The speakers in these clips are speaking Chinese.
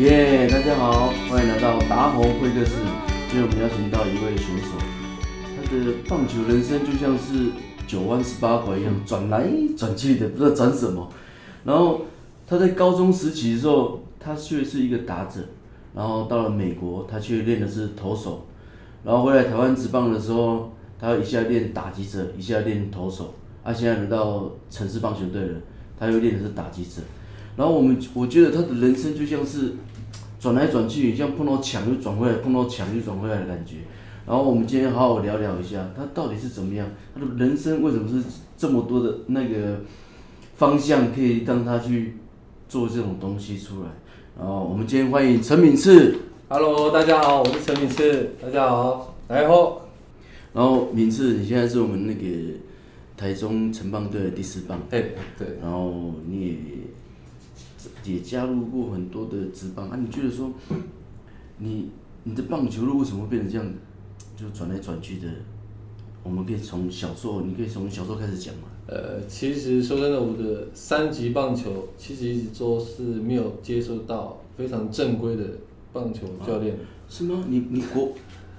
耶大家好，欢迎来到达鸿会客室。今天我们邀请到一位选手，他的棒球人生就像是九弯十八拐一样，转来转去的，不知道转什么。然后他在高中时期的时候，他却是一个打者，然后到了美国，他却练的是投手。然后回来台湾职棒的时候，他一下练打击者，一下练投手。啊，现在轮到城市棒球队了，他又练的是打击者。然后我们我觉得他的人生就像是。转来转去，像碰到墙又转回来，碰到墙又转回来的感觉。然后我们今天好好聊聊一下，他到底是怎么样？他的人生为什么是这么多的那个方向可以让他去做这种东西出来？然后我们今天欢迎陈敏次。Hello，大家好，我是陈敏次。大家好，来后。然后敏次，你现在是我们那个台中城棒队的第四棒。哎对。然后你也。也加入过很多的职棒啊，你觉得说，你你的棒球路为什么会变成这样，就转来转去的？我们可以从小时候，你可以从小时候开始讲嘛。呃，其实说真的，我的三级棒球其实一直都是没有接受到非常正规的棒球教练。啊，是吗？你你国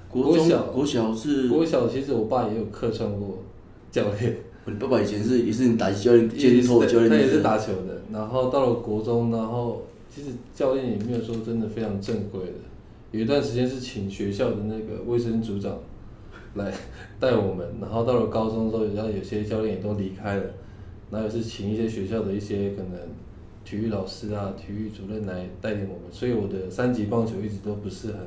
国中国小国小是国小，其实我爸也有客串过教练。你爸爸以前是也是你打击教练，接力托教练，他也是打球的。然后到了国中，然后其实教练也没有说真的非常正规的。有一段时间是请学校的那个卫生组长来带我们。然后到了高中之后，然后有些教练也都离开了，然后也是请一些学校的一些可能体育老师啊、体育主任来带领我们。所以我的三级棒球一直都不是很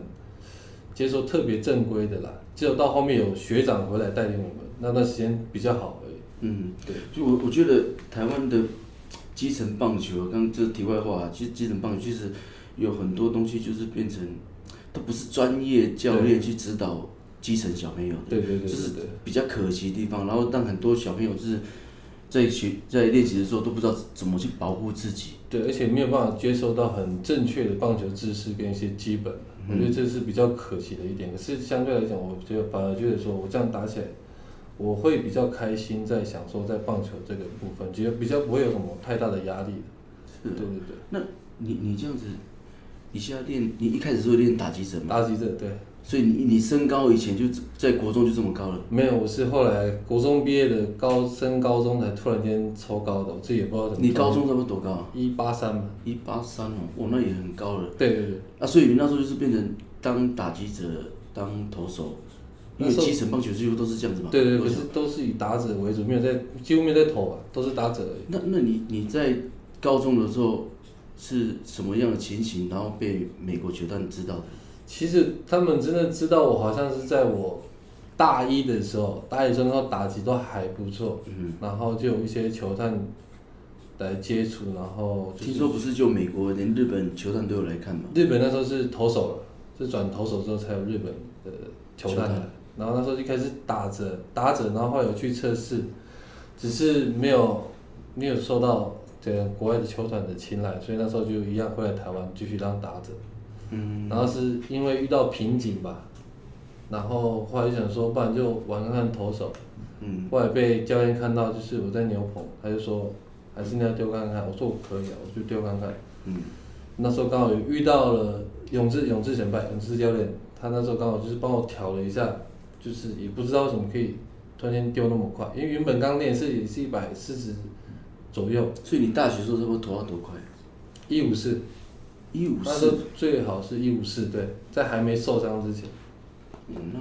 接受特别正规的啦。只有到后面有学长回来带领我们，那段时间比较好。嗯，对，就我我觉得台湾的基层棒球，刚刚这题外话，其实基层棒球其实有很多东西就是变成，它不是专业教练去指导基层小朋友的，对对对，就是比较可惜的地方。然后让很多小朋友就是在学在练习的时候都不知道怎么去保护自己，对，而且没有办法接收到很正确的棒球知识跟一些基本，我觉得这是比较可惜的一点。可是相对来讲，我觉得反而觉得说我这样打起来。我会比较开心，在享受在棒球这个部分，觉得比较不会有什么太大的压力。是，对对对。那你你这样子，你现在练，你一开始是会练打击者吗？打击者，对。所以你你身高以前就在国中就这么高了？没有，我是后来国中毕业的，高升高中才突然间抽高的，我自己也不知道怎么。你高中差不多多高啊？一八三嘛。一八三哦，哇，那也很高了。对对对。啊，所以你那时候就是变成当打击者，当投手。因为基层棒球几乎都是这样子嘛，对对，可是都是以打者为主，没有在几乎没有在投啊，都是打者而已。那那你你在高中的时候是什么样的情形，然后被美国球探知道的？其实他们真的知道我，好像是在我大一的时候，大一的时候打击都还不错，嗯，然后就有一些球探来接触，然后、就是、听说不是就美国，连日本球探都有来看吗？日本那时候是投手了，是转投手之后才有日本的球探来。然后那时候就开始打着打着，然后后来有去测试，只是没有没有受到这个国外的球团的青睐，所以那时候就一样回来台湾继续当打者。嗯。然后是因为遇到瓶颈吧，然后后来就想说，不然就玩看看投手。嗯。后来被教练看到，就是我在牛棚，他就说，还是你要丢看看。我说我可以啊，我就丢看看。嗯。那时候刚好有遇到了永志永志前辈永志教练，他那时候刚好就是帮我调了一下。就是也不知道为什么可以突然间丢那么快，因为原本刚练是也是一百四十左右。所以你大学时候是不是投到多快？一五四，一五四。那时候最好是一五四，对，在还没受伤之前。嗯，那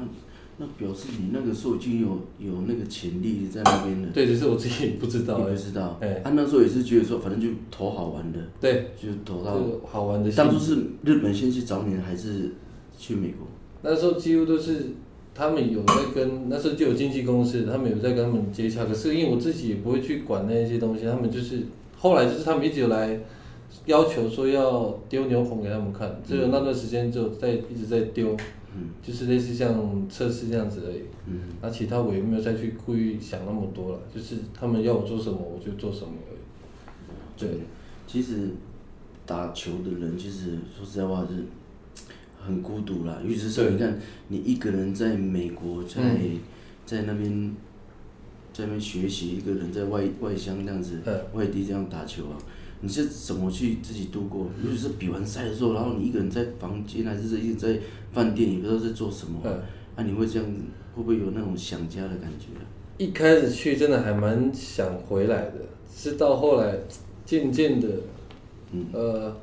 那表示你那个时候已经有有那个潜力在那边了。对，只是我自己也不知道。你不知道。哎。他那时候也是觉得说，反正就投好玩的。对。就投到好玩的。当初是日本先去找你，还是去美国？那时候几乎都是。他们有在跟那时候就有经纪公司，他们有在跟他们接洽。可是因为我自己也不会去管那些东西，他们就是后来就是他们一直有来要求说要丢牛棚给他们看，只有那段时间就在一直在丢，就是类似像测试这样子而已。那其他我也没有再去故意想那么多了，就是他们要我做什么我就做什么而已。对，其实打球的人其实说实在话是。很孤独啦，尤其是你看，你一个人在美国，在在那边，在那边学习，一个人在外外乡这样子，外地这样打球啊，你是怎么去自己度过？尤其是比完赛的时候，然后你一个人在房间，还是一直在饭店，也不知道在做什么。嗯。啊，你会这样，会不会有那种想家的感觉？一开始去真的还蛮想回来的，是到后来渐渐的，嗯，呃，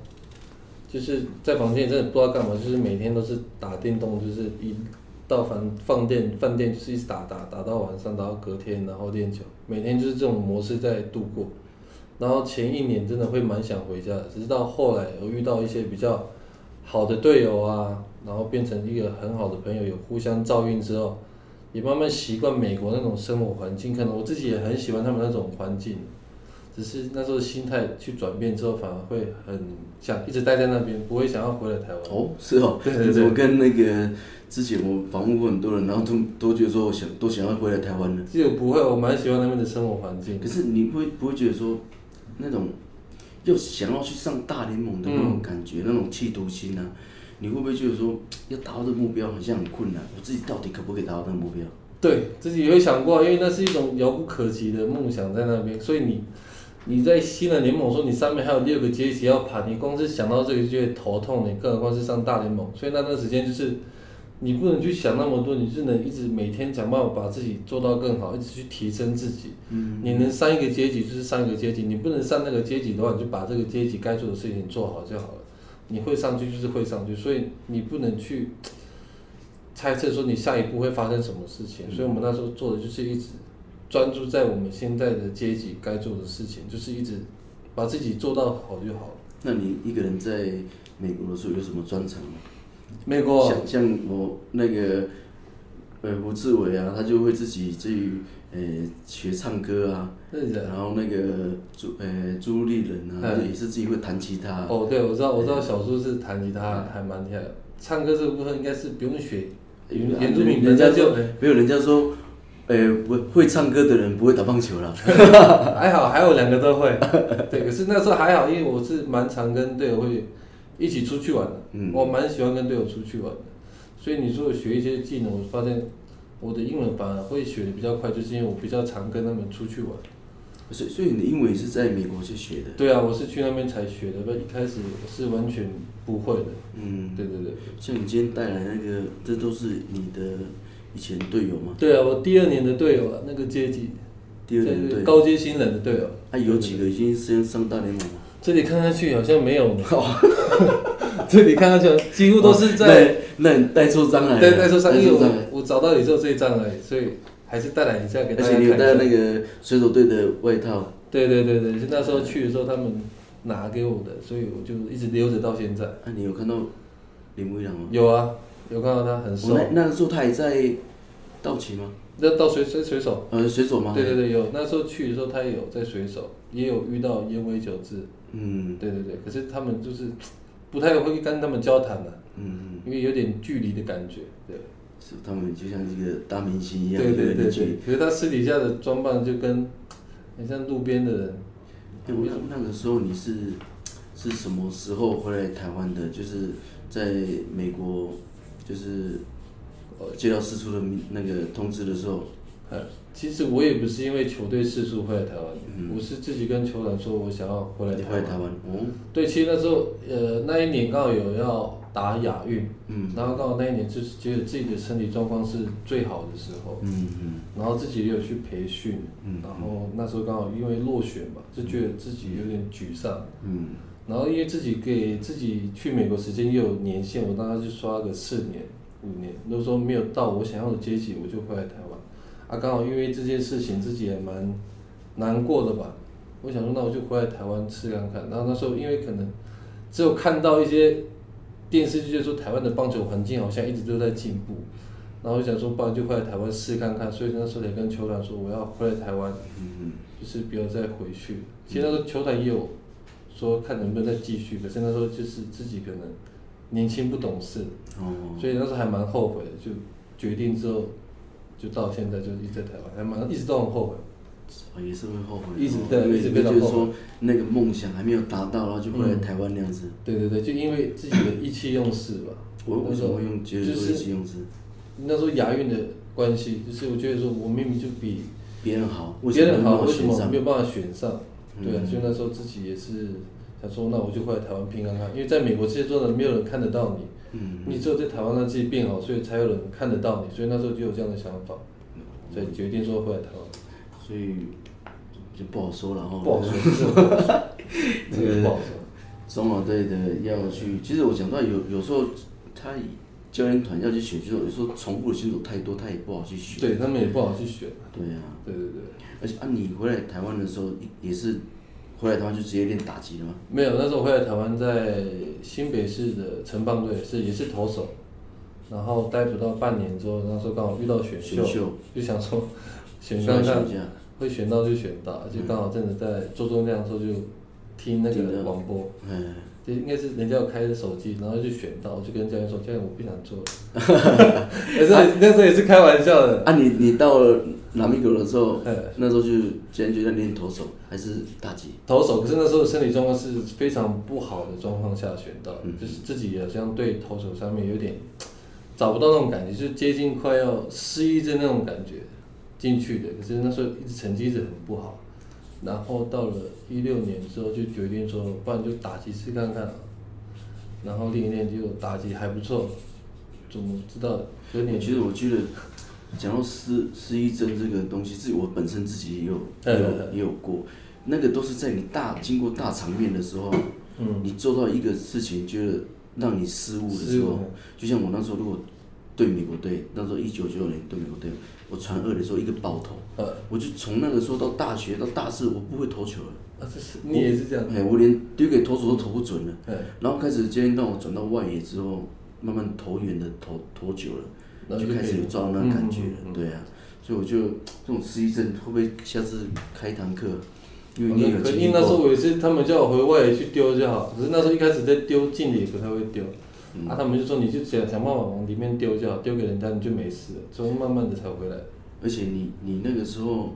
就是在房间里真的不知道干嘛，就是每天都是打电动，就是一到饭饭店饭店就是一直打打打到晚上，打到隔天，然后练球，每天就是这种模式在度过。然后前一年真的会蛮想回家的，只是到后来我遇到一些比较好的队友啊，然后变成一个很好的朋友，有互相照应之后，也慢慢习惯美国那种生活环境。可能我自己也很喜欢他们那种环境，只是那时候心态去转变之后，反而会很想一直待在那边，不会想要回来台湾。哦，是哦，对对对。我跟那个之前我访问过很多人，然后都都觉得说我想都想要回来台湾的。其实我不会，我蛮喜欢那边的生活环境。可是你会不会觉得说？那种又想要去上大联盟的那种感觉，嗯、那种企图心啊，你会不会觉得说要达到这个目标好像很困难？我自己到底可不可以达到那个目标？对，自己也会想过，因为那是一种遥不可及的梦想在那边，所以你你在新的联盟说你上面还有六个阶级要爬，你光是想到这个就会头痛，你更何况是上大联盟，所以那段时间就是。你不能去想那么多，你只能一直每天想办法把自己做到更好，一直去提升自己。嗯，你能上一个阶级就是上一个阶级，你不能上那个阶级的话，你就把这个阶级该做的事情做好就好了。你会上去就是会上去，所以你不能去 猜测说你下一步会发生什么事情。所以我们那时候做的就是一直专注在我们现在的阶级该做的事情，就是一直把自己做到好就好了。那你一个人在美国的时候有什么专长吗？美国。像像我那个呃胡志伟啊，他就会自己去呃学唱歌啊，然后那个朱呃朱立伦啊，也是自己会弹吉他。哦，对，我知道，我知道小苏是弹吉他还蛮厉害的，唱歌这个部分应该是不用学，原住民人家就没有人家说，呃会会唱歌的人不会打棒球了，还好还有两个都会，对，可是那时候还好，因为我是蛮常跟队友会。一起出去玩的，嗯、我蛮喜欢跟队友出去玩的，所以你说学一些技能，我发现我的英文反而会学的比较快，就是因为我比较常跟他们出去玩。所以，所以你的英文是在美国去学的？对啊，我是去那边才学的，不，一开始是完全不会的。嗯，对对对。像你今天带来那个，这都是你的以前队友吗？对啊，我第二年的队友啊，那个阶级，第二年队高阶新人的队友。他、啊、有几个已经升上大联盟了？这里看上去好像没有，这里看上去几乎都是在。那你带错章来。对，带错章，因为我我找到你之后这一张而已，所以还是带来一下给大家看。而且你有带那个水手队的外套。对对对对，就那时候去的时候他们拿给我的，所以我就一直留着到现在。那你有看到林威良吗？有啊，有看到他很瘦。那那个时候他也在道奇吗？那到水水水手。呃，水手吗？对对对，有那时候去的时候他也有在水手，也有遇到烟尾久志。嗯，对对对，可是他们就是不太会跟他们交谈的，嗯，因为有点距离的感觉，对。是他们就像一个大明星一样，对对对对。可是他私底下的装扮就跟很像路边的人。那那个时候你是是什么时候回来台湾的？就是在美国，就是接到四处的那个通知的时候。其实我也不是因为球队四处回来台湾，嗯、我是自己跟球团说，我想要回来台湾。台湾，嗯。对，其实那时候，呃，那一年刚好有要打亚运，嗯，然后刚好那一年就是觉得自己的身体状况是最好的时候，嗯嗯，然后自己也有去培训，嗯，然后那时候刚好因为落选嘛，就觉得自己有点沮丧，嗯，然后因为自己给自己去美国时间也有年限，我当时就刷个四年、五年，如果说没有到我想要的阶级，我就回来台湾。啊，刚好因为这件事情，自己也蛮难过的吧。我想说，那我就回来台湾试看看。然后那时候，因为可能只有看到一些电视剧，就说台湾的棒球环境好像一直都在进步。然后我想说，不然就回来台湾试看看。所以那时候也跟球团说，我要回来台湾，就是不要再回去。其实那时候球团也有说，看能不能再继续。可是那时候就是自己可能年轻不懂事，所以那时候还蛮后悔的。就决定之后。就到现在就一直在台湾，还蛮一直都很后悔，也是会后悔，一直对，一直非常后悔。就是说那个梦想还没有达到，然后就回来台湾那样子。对对对，就因为自己的意气用事吧。我为什么会用觉得说意气用事？那时候亚运的关系，就是我觉得说我明明就比别人好，别人好，为什么没有办法选上？对啊，所以那时候自己也是想说，那我就回来台湾拼看看，因为在美国这些做的没有人看得到你，嗯，你只有在台湾让自己变好，所以才有人看得到你，所以那时候就有这样的想法，所以决定说回来台湾，所以就不好说了哈，不好说，不好说，这个不好说。中华队的要去，其实我讲到有有时候他教练团要去选秀，有时候重复的选手太多，他也不好去选。对他们也不好去选。对呀、啊。对对对。而且啊，你回来台湾的时候也是回来台湾就直接练打击了吗？没有，那时候回来台湾在新北市的城棒队是也是投手，然后待不到半年之后，那时候刚好遇到选秀，选秀就想说选看看会选到就选到，就刚好真的在做重量的时候就。听那个广播，嗯，就应该是人家有开着手机，然后就选到，我就跟教练说：“教练，我不想做。”也是那时候也是开玩笑的。啊，你你到了拉米狗的时候，那时候就教练就在练投手还是打击？投手，可是那时候身体状况是非常不好的状况下选到，就是自己好像对投手上面有点 找不到那种感觉，就是接近快要失忆症那种感觉进去的。可是那时候一直成绩一直很不好。然后到了一六年之后，就决定说，不然就打击试看看。然后练一练就打击还不错，怎么知道？有点。其实我觉得，讲到失失忆症这个东西，自己我本身自己也有也有也有过，那个都是在你大经过大场面的时候，嗯，你做到一个事情，觉得让你失误的时候，就像我那时候如果。对美国队，那时候一九九九年对美国队，我传二的时候一个爆头，呃、我就从那个时候到大学到大四，我不会投球了。啊，这是你也是这样？哎，我连丢给投手都投不准了。嗯然后开始今天让我转到外野之后，慢慢投远的投投久了，就开始有抓那感觉了。嗯嗯嗯、对啊，所以我就这种失忆症会不会下次开一堂课？因为你有经那时候我也是，他们叫我回外野去丢就好，可是那时候一开始在丢近的也不太会丢。嗯、啊，他们就说你就想想办法往里面丢就好，丢给人家你就没事了，之后慢慢的才回来。而且你你那个时候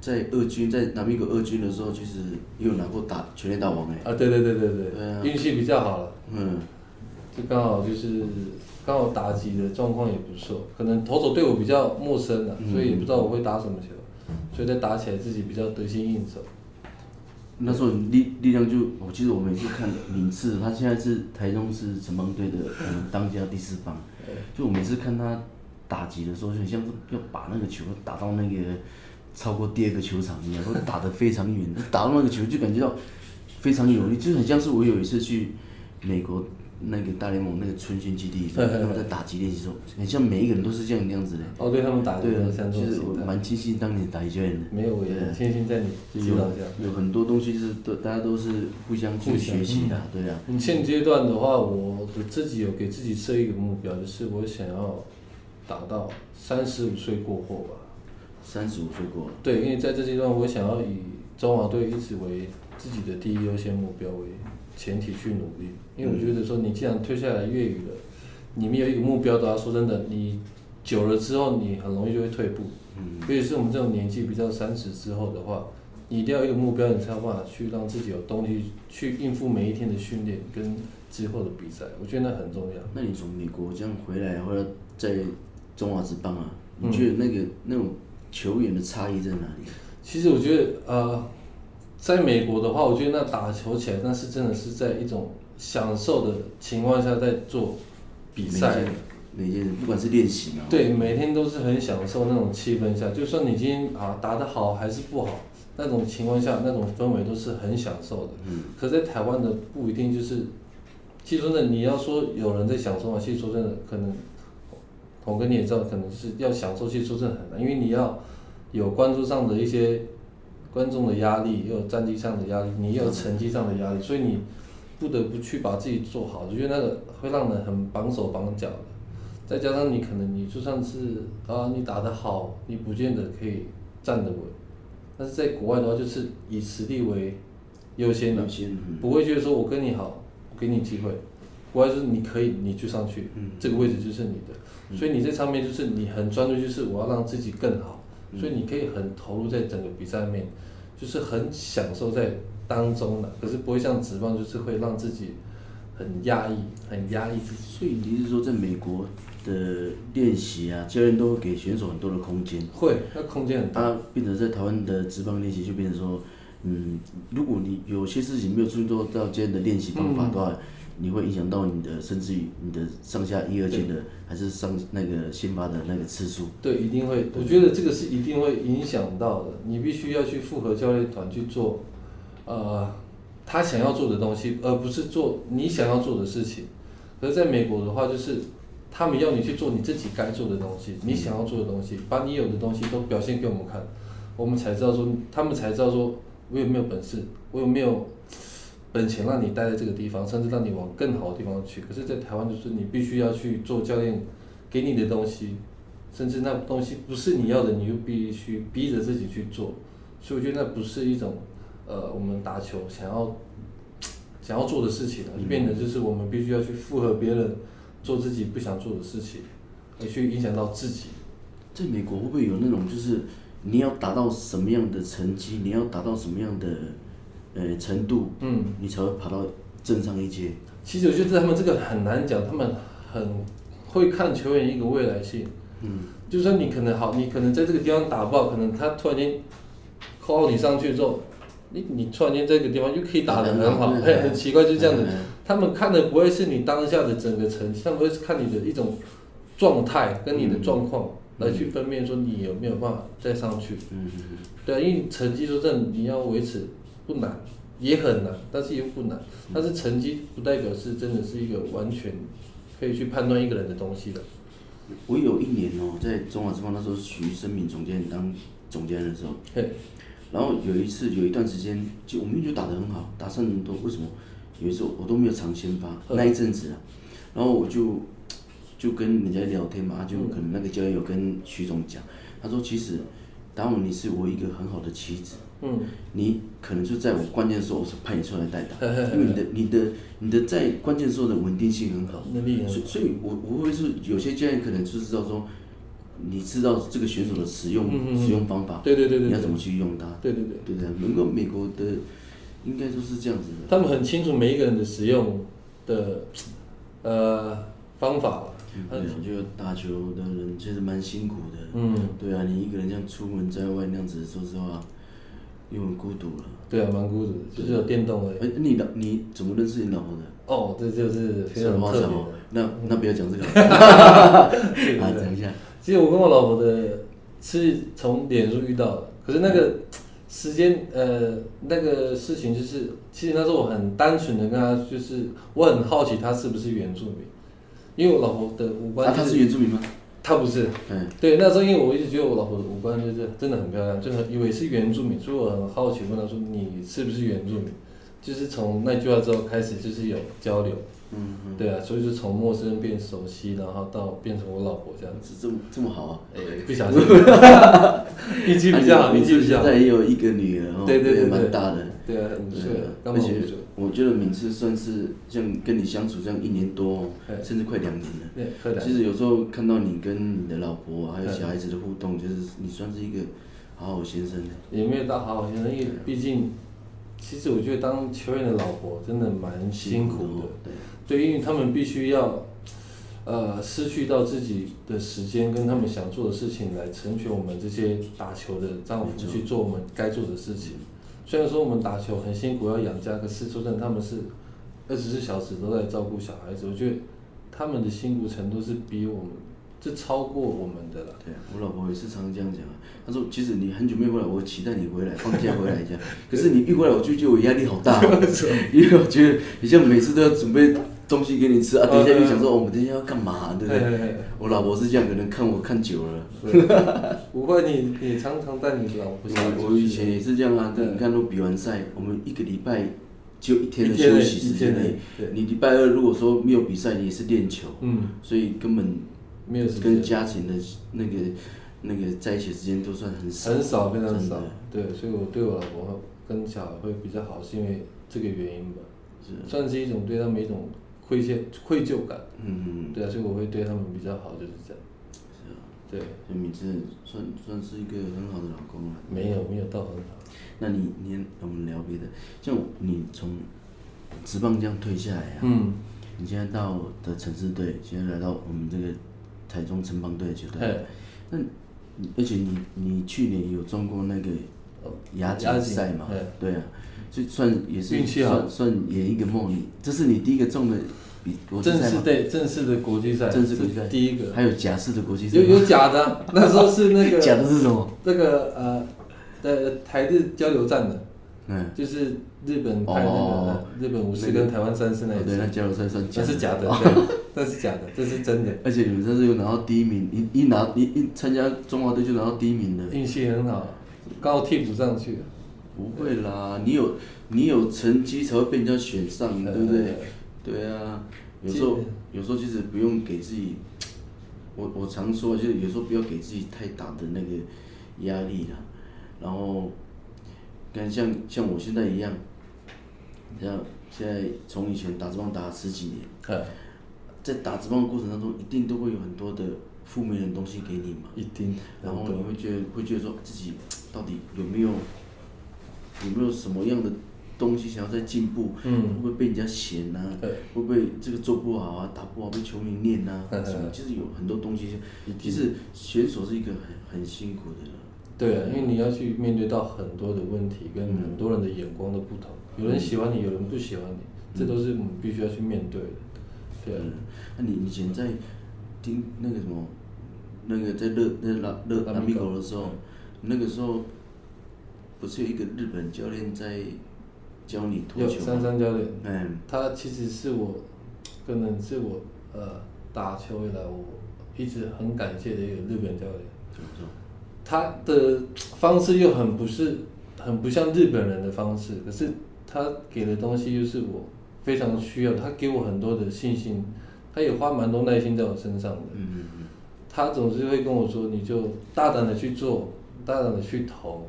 在二军在南米狗二军的时候，其实也有拿过打全垒打王哎。啊，对对对对对，运气、啊、比较好了。嗯。就刚好就是刚好打击的状况也不错，可能投手对我比较陌生了，所以也不知道我会打什么球，所以在打起来自己比较得心应手。那时候力力量就，我记得我每次看名次，他现在是台中市城邦队的嗯当家第四棒，就我每次看他打击的时候，就很像是要把那个球打到那个超过第二个球场一样，都打得非常远，打到那个球就感觉到非常有力，就很像是我有一次去美国。那个大联盟那个春训基地，他们在打击练习时候，很像每一个人都是这样那样子的。哦，对他们打的，对啊，其实我蛮庆幸当年打一教练的。没有，我也庆幸在你指导下。有很多东西是都大家都是互相去学习的，对啊。你现阶段的话，我自己有给自己设一个目标，就是我想要打到三十五岁过后吧。三十五岁过后。对，因为在这阶段，我想要以中华队一直为自己的第一优先目标为前提去努力，因为我觉得说你既然退下来粤语了，你没有一个目标的话，说真的，你久了之后你很容易就会退步。嗯。尤其是我们这种年纪比较三十之后的话，你一定要有一个目标，你才有办法去让自己有动力去应付每一天的训练跟之后的比赛。我觉得那很重要。那你从美国这样回来，或者在中华职棒啊，你觉得那个、嗯、那种球员的差异在哪里？其实我觉得呃。在美国的话，我觉得那打球起来那是真的是在一种享受的情况下在做比赛，每天不管是练习啊，对，每天都是很享受那种气氛下，就算你今天啊打得好还是不好，那种情况下那种氛围都是很享受的。嗯。可在台湾的不一定就是，其实说真的，你要说有人在享受啊，其实说真的，可能我跟你也知道，可能是要享受，其实说真的很难，因为你要有关注上的一些。观众的压力，又有战绩上的压力，你又有成绩上的压力，所以你不得不去把自己做好。我觉得那个会让人很绑手绑脚的。再加上你可能你就算是啊，你打得好，你不见得可以站得稳。但是在国外的话，就是以实力为优先的，不会觉得说我跟你好，我给你机会。国外就是你可以，你就上去，这个位置就是你的。所以你在上面就是你很专注，就是我要让自己更好。所以你可以很投入在整个比赛面，就是很享受在当中的，可是不会像职棒，就是会让自己很压抑，很压抑自己。所以你是说，在美国的练习啊，教练都会给选手很多的空间？会，那空间很大。啊，变成在台湾的职棒练习，就变成说，嗯，如果你有些事情没有注意到到今天的练习方法的话，嗯、你会影响到你的甚至于你的上下一二阶的，还是上那个先发的那个次数。对，一定会。我觉得这个是一定会影响到的。你必须要去复合教练团去做，呃，他想要做的东西，而不是做你想要做的事情。可是在美国的话，就是他们要你去做你自己该做的东西，你想要做的东西，把你有的东西都表现给我们看，我们才知道说，他们才知道说。我有没有本事？我有没有本钱让你待在这个地方，甚至让你往更好的地方去？可是，在台湾就是你必须要去做教练给你的东西，甚至那东西不是你要的，你又必须逼着自己去做。所以，我觉得那不是一种呃，我们打球想要想要做的事情了，就变得就是我们必须要去附和别人做自己不想做的事情，而去影响到自己。在美国会不会有那种就是？你要达到什么样的成绩？你要达到什么样的呃程度？嗯，你才会爬到正上一阶。其实我觉得他们这个很难讲，他们很会看球员一个未来性。嗯，就是说你可能好，你可能在这个地方打不好，可能他突然间 call 你上去之后，你你突然间这个地方又可以打得很好，很很奇怪，就这样子。他们看的不会是你当下的整个成绩，他们会是看你的一种状态跟你的状况。嗯来去分辨说你有没有办法再上去，嗯嗯对啊，因为成绩说真的你要维持不难，也很难，但是又不难。但是成绩不代表是真的是一个完全可以去判断一个人的东西的。我有一年哦，在中华之邦那时候，徐生敏总监当总监的时候，嘿，然后有一次有一段时间，就我们就打得很好，打上很多，为什么？有一次我都没有常先发那一阵子啊，然后我就。就跟人家聊天嘛，就可能那个教练有跟徐总讲，他说其实，达姆你是我一个很好的棋子，嗯，你可能就在我关键的时候，我是派你出来代打，因为你的你的你的在关键时候的稳定性很好，所以所以我我会是有些教练可能就知道说，你知道这个选手的使用使用方法，对对对，你要怎么去用它，对对对，对不对？能够美国的应该都是这样子的，他们很清楚每一个人的使用的呃方法。对，我觉得打球的人其实蛮辛苦的。嗯，对啊，你一个人这样出门在外那样子，说实话，又很孤独了。对啊，蛮孤独的，就是有电动的。哎，你的你怎么认识你老婆的？哦，这就是非常特别。那那不要讲这个。啊，讲一下。其实我跟我老婆的是从脸书遇到的，可是那个时间呃那个事情就是，其实那时候我很单纯的跟她，就是我很好奇她是不是原住民。因为我老婆的五官，她是原住民吗？她不是。嗯。对，那时候因为我一直觉得我老婆的五官就是真的很漂亮，就很以为是原住民，所以我很好奇问她说：“你是不是原住民？”就是从那句话之后开始就是有交流。对啊，所以就从陌生人变熟悉，然后到变成我老婆这样子，这么这么好啊！哎，不小心。运气比较好，运气比较好。现在也有一个女儿哦，对对对，蛮大的。对啊，很帅，刚好我觉得敏次算是像跟你相处这样一年多，甚至快两年了。对其实有时候看到你跟你的老婆还有小孩子的互动，就是你算是一个好好先生。也没有到好好先生，因为毕竟，其实我觉得当球员的老婆真的蛮辛苦的。对，因为他们必须要，呃，失去到自己的时间跟他们想做的事情来成全我们这些打球的丈夫去做我们该做的事情。虽然说我们打球很辛苦要养家，可是说真的，他们是二十四小时都在照顾小孩子。我觉得他们的辛苦程度是比我们，这超过我们的了。对啊，我老婆也是常常这样讲啊。她说：“其实你很久没有回来，我期待你回来，放假回来一下。可是你一回来，我就觉得我压力好大，因为我觉得你像每次都要准备。”东西给你吃啊！等一下又想说，我们等一下要干嘛？对不对？我老婆是这样，可能看我看久了。不会，你你常常带你老婆。我我以前也是这样啊。你看，都比完赛，我们一个礼拜就一天的休息时间内。你礼拜二如果说没有比赛，你也是练球。嗯。所以根本没有跟家庭的那个那个在一起时间都算很少。很少，非常少。对，所以我对我老婆跟小孩会比较好，是因为这个原因吧。是算是一种对他们一种。亏欠愧疚感，嗯嗯，对啊，所以我会对他们比较好，就是这样。是啊，对，就敏智算算是一个很好的老公了。没有，没有到很好。那你你我们聊别的，像你从职棒这样退下来啊，嗯，你现在到的城市队，现在来到我们这个台中城邦队的球队，那而且你你去年有中过那个亚锦赛嘛，对啊，就算也是运气好，算算圆一个梦。你这是你第一个中的比国际赛吗？正式对正式的国际赛，正式国际赛第一个。还有假式的国际赛？有有假的，那时候是那个假的是什么？那个呃，的台日交流战的，嗯，就是日本拍那个日本武士跟台湾战士那一对，那交流赛算假，那是假的，对，那是假的，这是真的。而且你们这次又拿到第一名，一一拿一一参加中华队就拿到第一名的，运气很好。刚好替补上去，不会啦，你有你有成绩才会被人家选上，对不对？对啊，有时候有时候其实不用给自己，我我常说就是有时候不要给自己太大的那个压力啦。然后，跟像像我现在一样，像现在从以前打职棒打了十几年，在打职棒过程当中，一定都会有很多的负面的东西给你嘛，一定，然后你会觉得会觉得说自己。到底有没有有没有什么样的东西想要再进步？嗯、会不会被人家嫌呐、啊？对会不会这个做不好啊，打不好被球迷念呐、啊？什么？其实有很多东西，其实选手是一个很很辛苦的。对啊，因为你要去面对到很多的问题，跟很多人的眼光的不同，嗯、有人喜欢你，有人不喜欢你，嗯、这都是我们必须要去面对的。对啊，那你以前在听那个什么，那个在热在拉热拉米狗的时候。那个时候，不是有一个日本教练在教你投球吗？三三教练，嗯，他其实是我，可能是我呃打球以来我一直很感谢的一个日本教练。怎么说？他的方式又很不是很不像日本人的方式，可是他给的东西又是我非常需要。他给我很多的信心，他也花蛮多耐心在我身上的。嗯嗯嗯。他总是会跟我说：“你就大胆的去做。”大胆的去投，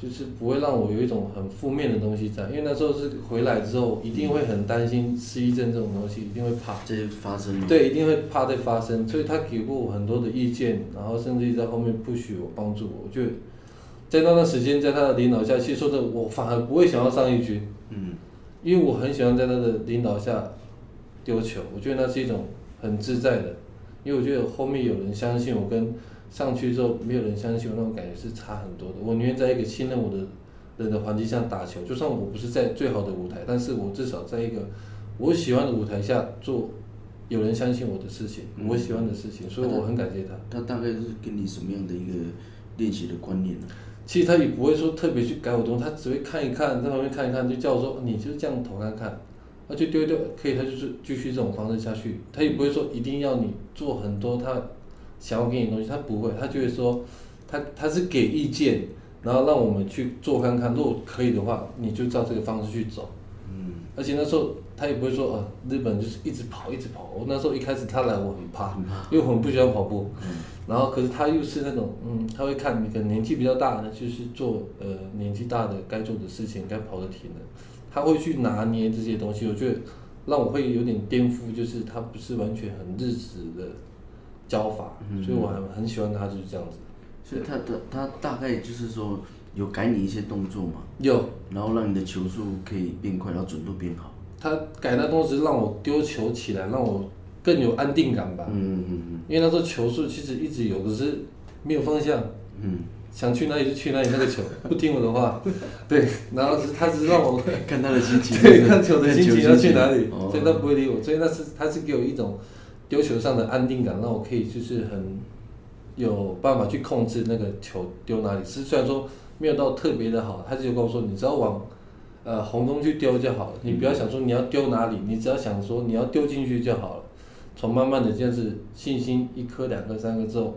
就是不会让我有一种很负面的东西在，因为那时候是回来之后，一定会很担心失忆症这种东西，一定会怕。这些发生。对，一定会怕再发生，所以他给过我很多的意见，然后甚至于在后面不许我帮助我，我就在那段时间，在他的领导下，其实说的我反而不会想要上一军，嗯，因为我很喜欢在他的领导下丢球，我觉得那是一种很自在的，因为我觉得后面有人相信我跟。上去之后，没有人相信我，那种感觉是差很多的。我宁愿在一个信任我的人的环境下打球，就算我不是在最好的舞台，但是我至少在一个我喜欢的舞台下做有人相信我的事情，嗯、我喜欢的事情，所以我很感谢他。他，他大概是给你什么样的一个练习的观念呢？其实他也不会说特别去改我东西，他只会看一看，在旁边看一看，就叫我说你就是这样投看看，那就丢一丢，可以，他就是继续这种方式下去。他也不会说一定要你做很多他。想要给你东西，他不会，他就会说，他他是给意见，然后让我们去做看看，如果可以的话，你就照这个方式去走。嗯。而且那时候他也不会说，啊，日本就是一直跑一直跑。我那时候一开始他来我很怕，因为我很不喜欢跑步。嗯。然后可是他又是那种，嗯，他会看你可能年纪比较大的，就是做呃年纪大的该做的事情，该跑的停的，他会去拿捏这些东西。我觉得让我会有点颠覆，就是他不是完全很日式的。教法，所以我还很喜欢他，就是这样子。所以他的他大概就是说有改你一些动作嘛，有，然后让你的球速可以变快，然后准度变好。他改那东西让我丢球起来，让我更有安定感吧。嗯嗯嗯。因为那时候球速其实一直有，可是没有方向。嗯。想去哪里就去哪里，那个球不听我的话。对。然后是他只是让我看他的心情。对，看球的心情要去哪里，所以他不会理我。所以那是他是给我一种。丢球上的安定感，让我可以就是很有办法去控制那个球丢哪里。是虽然说没有到特别的好，他就跟我说，你只要往呃红中去丢就好了，你不要想说你要丢哪里，你只要想说你要丢进去就好了。从慢慢的这样子信心一颗两颗三颗之后，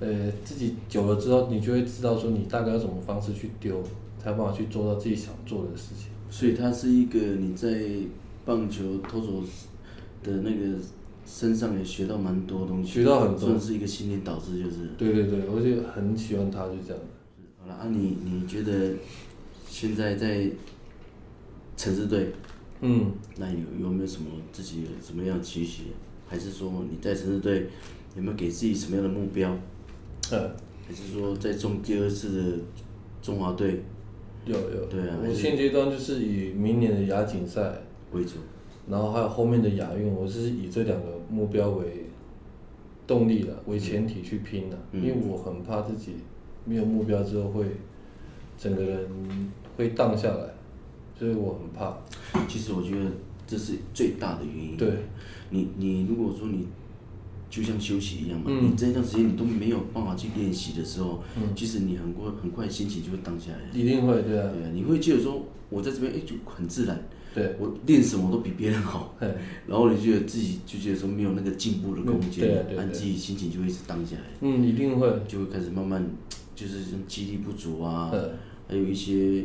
呃自己久了之后，你就会知道说你大概要什么方式去丢，才有办法去做到自己想做的事情。所以它是一个你在棒球投手的那个。身上也学到蛮多东西，学到很多，算是一个心理导致，就是。对对对，我就很喜欢他，就这样。好了，啊你你觉得现在在城市队，嗯，那有有没有什么自己有什么样的期许？还是说你在城市队有没有给自己什么样的目标？呃，还是说在中第二次的中华队？有有。对啊。我现阶段就是以明年的亚锦赛为主。然后还有后面的亚运，我是以这两个目标为动力的，为前提去拼的，嗯、因为我很怕自己没有目标之后会整个人会荡下来，所以我很怕。其实我觉得这是最大的原因。对，你你如果说你就像休息一样嘛，嗯、你这一段时间你都没有办法去练习的时候，嗯、其实你很快很快心情就会荡下来。一定会，对啊。对啊，你会觉得说我在这边哎就很自然。对，我练什么都比别人好，嘿然后你觉得自己就觉得说没有那个进步的空间，对啊对对自己心情就会一直荡下来。嗯，一定会，就会开始慢慢就是肌力不足啊，嘿还有一些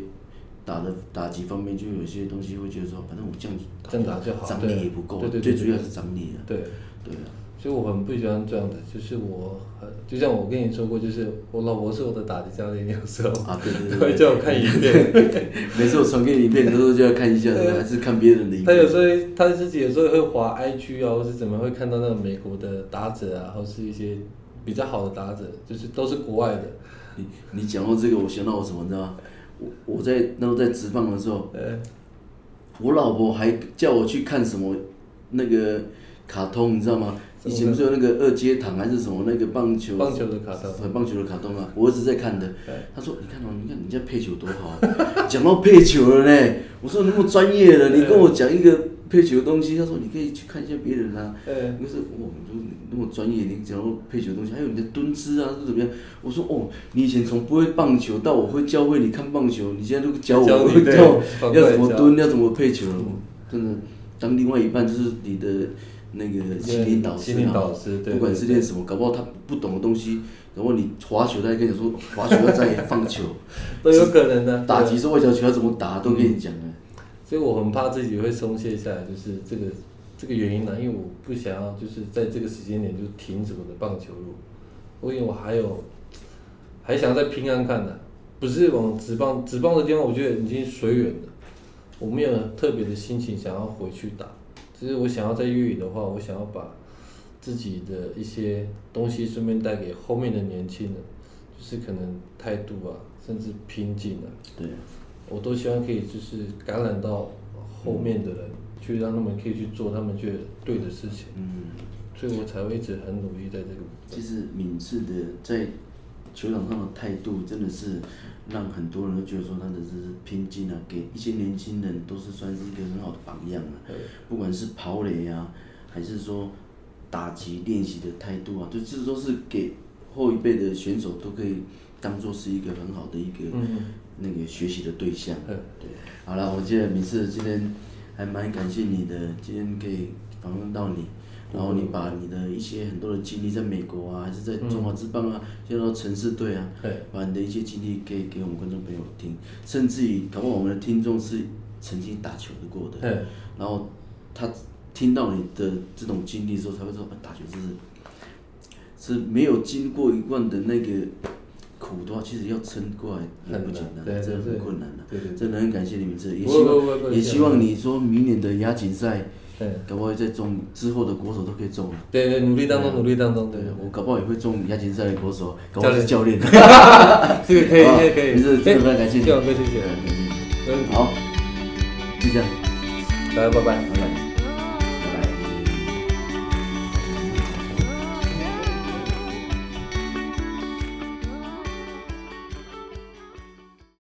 打的打击方面，就有些东西会觉得说，反正我这样这样打就好，张力也不够，对对对对最主要是张力啊。对，对啊。所以我很不喜欢这样的，就是我很就像我跟你说过，就是我老婆是我的打击教练，有时候啊，对对对，她会叫我看影片，每次我传给你影片，有时候就要看一下，还是看别人的影片。他有时候他自己有时候会滑 IG 啊，或是怎么会看到那个美国的打者啊，或是一些比较好的打者，就是都是国外的。你你讲到这个，我想到我什么，你知道吗？我我在那时候在职棒的时候，欸、我老婆还叫我去看什么那个卡通，你知道吗？以前不是有那个二阶堂还是什么那个棒球？棒球的卡通。棒球的卡通啊，我儿子在看的。他说：“你看哦，你看人家配球多好，讲到配球了呢。”我说：“那么专业的，你跟我讲一个配球的东西。”他说：“你可以去看一下别人啊。”是哦，你说那么专业，你讲到配球的东西，还有你的蹲姿啊，是怎么样？我说：“哦，你以前从不会棒球到我会教会你看棒球，你现在都教我，教，教要怎么蹲，要怎么配球真的，当另外一半就是你的。”那个心理导师啊，不管是练什么，搞不好他不懂的东西，然后你滑雪，他也跟你说滑雪要再放球，都有可能的。打击是外角球要怎么打，都跟你讲的。所以我很怕自己会松懈下来，就是这个这个原因呢，因为我不想要就是在这个时间点就停止我的棒球路，因为我还有还想再拼安看的，不是往直棒直棒的地方，我觉得已经随缘了，我没有特别的心情想要回去打。其实我想要在粤语的话，我想要把自己的一些东西顺便带给后面的年轻人，就是可能态度啊，甚至拼劲啊，对，我都希望可以就是感染到后面的人，嗯、去让他们可以去做他们觉得对的事情。嗯，所以我才会一直很努力在这个。其实敏智的在球场上的态度真的是。让很多人都觉得说他的这是拼劲啊，给一些年轻人都是算是一个很好的榜样啊。不管是跑垒啊，还是说打击练习的态度啊，就这都是给后一辈的选手都可以当做是一个很好的一个那个学习的对象。对，对，好了，我记得每次今天还蛮感谢你的，今天可以访问到你。然后你把你的一些很多的经历，在美国啊，还是在中华之邦啊，现在到城市队啊，把你的一些经历给给我们观众朋友听，甚至于搞不好我们的听众是曾经打球的过的，然后他听到你的这种经历之后，才会说，打球是是没有经过一贯的那个苦的话，其实要撑过来也不简单，真的很困难的，真的很感谢你们这，也希望也希望你说明年的亚锦赛。对，搞不好在中之后的国手都可以中。对对，努力当中，努力当中。对，我搞不好也会中亚锦赛的国手，搞不好是教练。这个可以，这个，可以。没事，非常感谢你。谢谢，谢谢。好，就这样，大家拜拜。